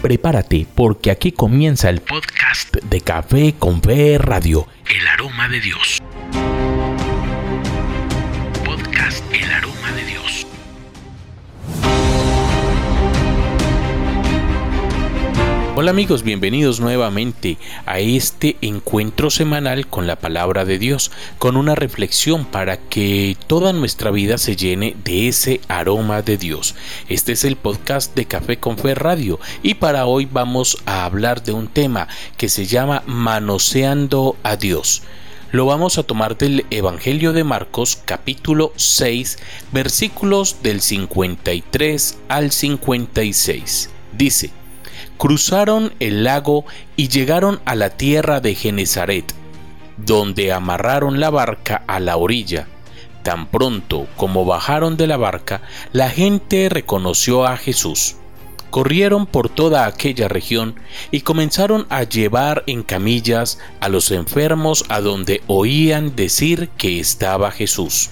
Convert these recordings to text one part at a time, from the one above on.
Prepárate porque aquí comienza el podcast de Café con Fe Radio, El Aroma de Dios. Hola amigos, bienvenidos nuevamente a este encuentro semanal con la palabra de Dios, con una reflexión para que toda nuestra vida se llene de ese aroma de Dios. Este es el podcast de Café con Fe Radio y para hoy vamos a hablar de un tema que se llama Manoseando a Dios. Lo vamos a tomar del Evangelio de Marcos capítulo 6 versículos del 53 al 56. Dice, cruzaron el lago y llegaron a la tierra de Genezaret, donde amarraron la barca a la orilla. Tan pronto como bajaron de la barca, la gente reconoció a Jesús. Corrieron por toda aquella región y comenzaron a llevar en camillas a los enfermos a donde oían decir que estaba Jesús.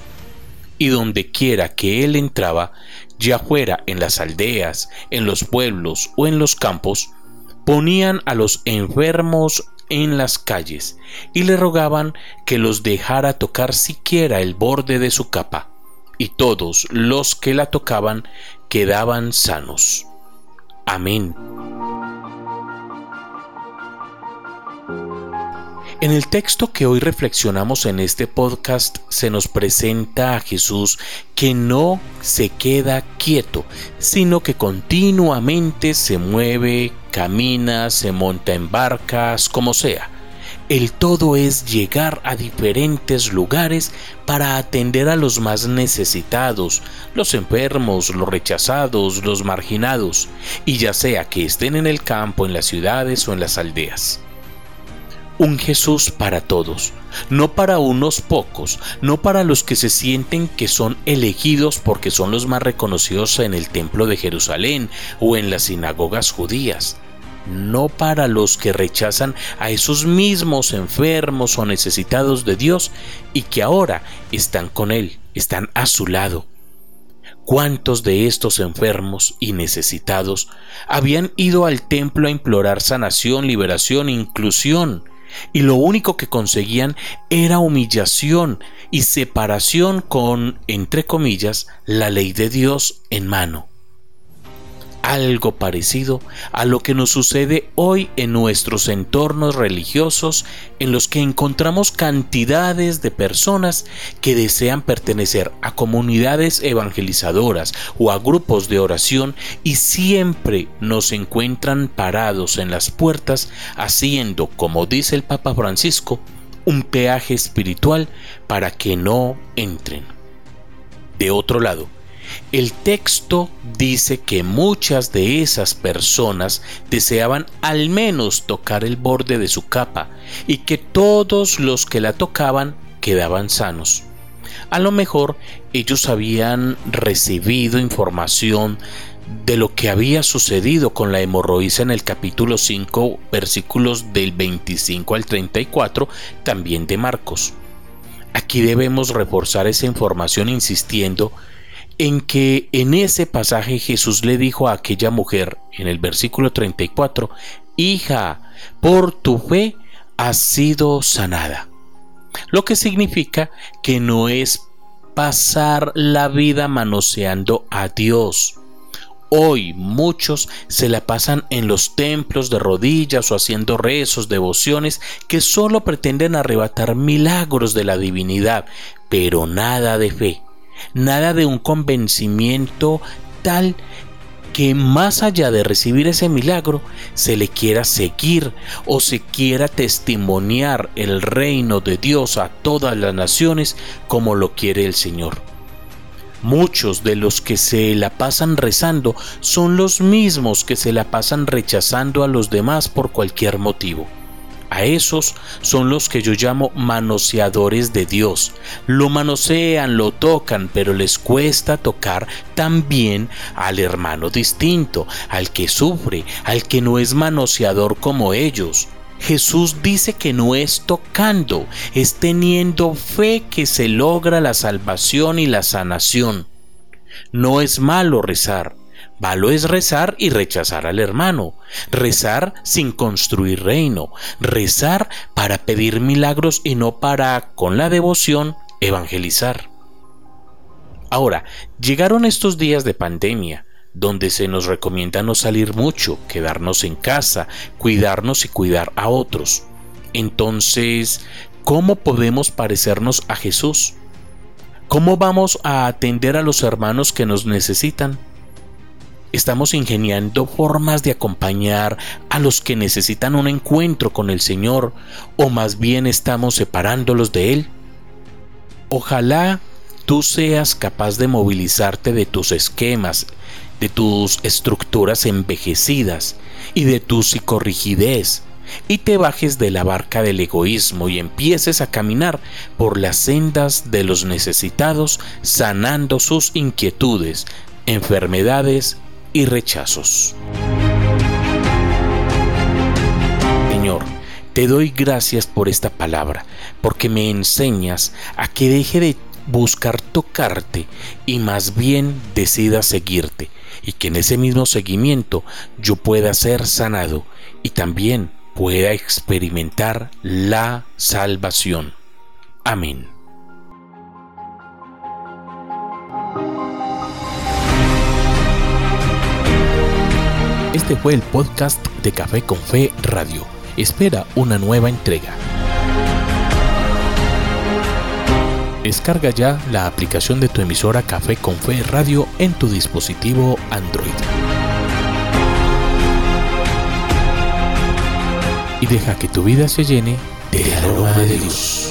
Y donde quiera que él entraba, ya fuera en las aldeas, en los pueblos o en los campos, ponían a los enfermos en las calles y le rogaban que los dejara tocar siquiera el borde de su capa, y todos los que la tocaban quedaban sanos. Amén. En el texto que hoy reflexionamos en este podcast se nos presenta a Jesús que no se queda quieto, sino que continuamente se mueve, camina, se monta en barcas, como sea. El todo es llegar a diferentes lugares para atender a los más necesitados, los enfermos, los rechazados, los marginados, y ya sea que estén en el campo, en las ciudades o en las aldeas un Jesús para todos, no para unos pocos, no para los que se sienten que son elegidos porque son los más reconocidos en el templo de Jerusalén o en las sinagogas judías, no para los que rechazan a esos mismos enfermos o necesitados de Dios y que ahora están con Él, están a su lado. ¿Cuántos de estos enfermos y necesitados habían ido al templo a implorar sanación, liberación, inclusión? Y lo único que conseguían era humillación y separación con, entre comillas, la ley de Dios en mano algo parecido a lo que nos sucede hoy en nuestros entornos religiosos en los que encontramos cantidades de personas que desean pertenecer a comunidades evangelizadoras o a grupos de oración y siempre nos encuentran parados en las puertas haciendo, como dice el Papa Francisco, un peaje espiritual para que no entren. De otro lado, el texto dice que muchas de esas personas deseaban al menos tocar el borde de su capa y que todos los que la tocaban quedaban sanos. A lo mejor ellos habían recibido información de lo que había sucedido con la hemorroísa en el capítulo 5 versículos del 25 al 34 también de Marcos. Aquí debemos reforzar esa información insistiendo en que en ese pasaje Jesús le dijo a aquella mujer, en el versículo 34, Hija, por tu fe has sido sanada. Lo que significa que no es pasar la vida manoseando a Dios. Hoy muchos se la pasan en los templos de rodillas o haciendo rezos, devociones que solo pretenden arrebatar milagros de la divinidad, pero nada de fe nada de un convencimiento tal que más allá de recibir ese milagro, se le quiera seguir o se quiera testimoniar el reino de Dios a todas las naciones como lo quiere el Señor. Muchos de los que se la pasan rezando son los mismos que se la pasan rechazando a los demás por cualquier motivo. Esos son los que yo llamo manoseadores de Dios. Lo manosean, lo tocan, pero les cuesta tocar también al hermano distinto, al que sufre, al que no es manoseador como ellos. Jesús dice que no es tocando, es teniendo fe que se logra la salvación y la sanación. No es malo rezar, Malo es rezar y rechazar al hermano, rezar sin construir reino, rezar para pedir milagros y no para, con la devoción, evangelizar. Ahora, llegaron estos días de pandemia, donde se nos recomienda no salir mucho, quedarnos en casa, cuidarnos y cuidar a otros. Entonces, ¿cómo podemos parecernos a Jesús? ¿Cómo vamos a atender a los hermanos que nos necesitan? Estamos ingeniando formas de acompañar a los que necesitan un encuentro con el Señor o más bien estamos separándolos de Él. Ojalá tú seas capaz de movilizarte de tus esquemas, de tus estructuras envejecidas y de tu psicorrigidez y te bajes de la barca del egoísmo y empieces a caminar por las sendas de los necesitados, sanando sus inquietudes, enfermedades y rechazos. Señor, te doy gracias por esta palabra, porque me enseñas a que deje de buscar tocarte y más bien decida seguirte, y que en ese mismo seguimiento yo pueda ser sanado y también pueda experimentar la salvación. Amén. Este fue el podcast de Café con Fe Radio. Espera una nueva entrega. Descarga ya la aplicación de tu emisora Café con Fe Radio en tu dispositivo Android. y deja que tu vida se llene del aroma de Dios.